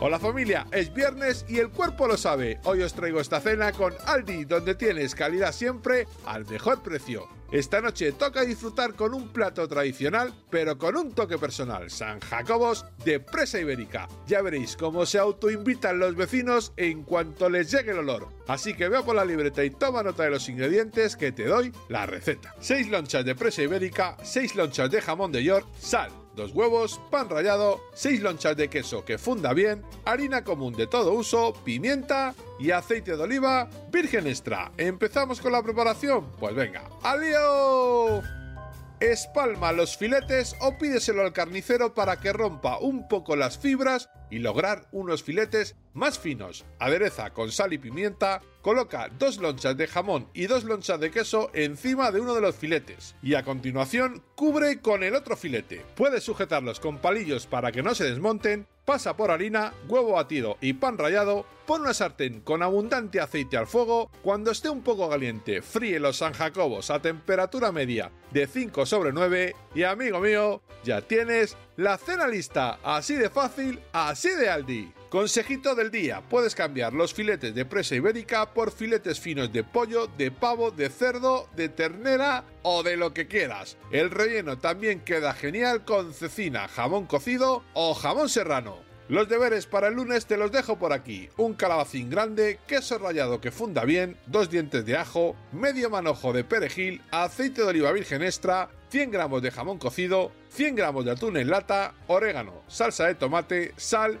Hola familia, es viernes y el cuerpo lo sabe. Hoy os traigo esta cena con Aldi, donde tienes calidad siempre al mejor precio. Esta noche toca disfrutar con un plato tradicional, pero con un toque personal, San Jacobos de presa ibérica. Ya veréis cómo se autoinvitan los vecinos en cuanto les llegue el olor. Así que veo por la libreta y toma nota de los ingredientes que te doy la receta. 6 lonchas de presa ibérica, 6 lonchas de jamón de york, sal, dos huevos, pan rallado, 6 lonchas de queso que funda bien, harina común de todo uso, pimienta y aceite de oliva virgen extra. ¿Empezamos con la preparación? Pues venga, ¡al lío! Espalma los filetes o pídeselo al carnicero para que rompa un poco las fibras y lograr unos filetes más finos. Adereza con sal y pimienta, coloca dos lonchas de jamón y dos lonchas de queso encima de uno de los filetes y a continuación cubre con el otro filete. Puedes sujetarlos con palillos para que no se desmonten, pasa por harina, huevo batido y pan rallado, pon una sartén con abundante aceite al fuego, cuando esté un poco caliente, fríe los San Jacobos a temperatura media de 5 sobre 9 y amigo mío, ya tienes la cena lista, así de fácil, así de Aldi. Consejito del día, puedes cambiar los filetes de presa ibérica por filetes finos de pollo, de pavo, de cerdo, de ternera o de lo que quieras. El relleno también queda genial con cecina, jamón cocido o jamón serrano. Los deberes para el lunes te los dejo por aquí. Un calabacín grande, queso rallado que funda bien, dos dientes de ajo, medio manojo de perejil, aceite de oliva virgen extra, 100 gramos de jamón cocido, 100 gramos de atún en lata, orégano, salsa de tomate, sal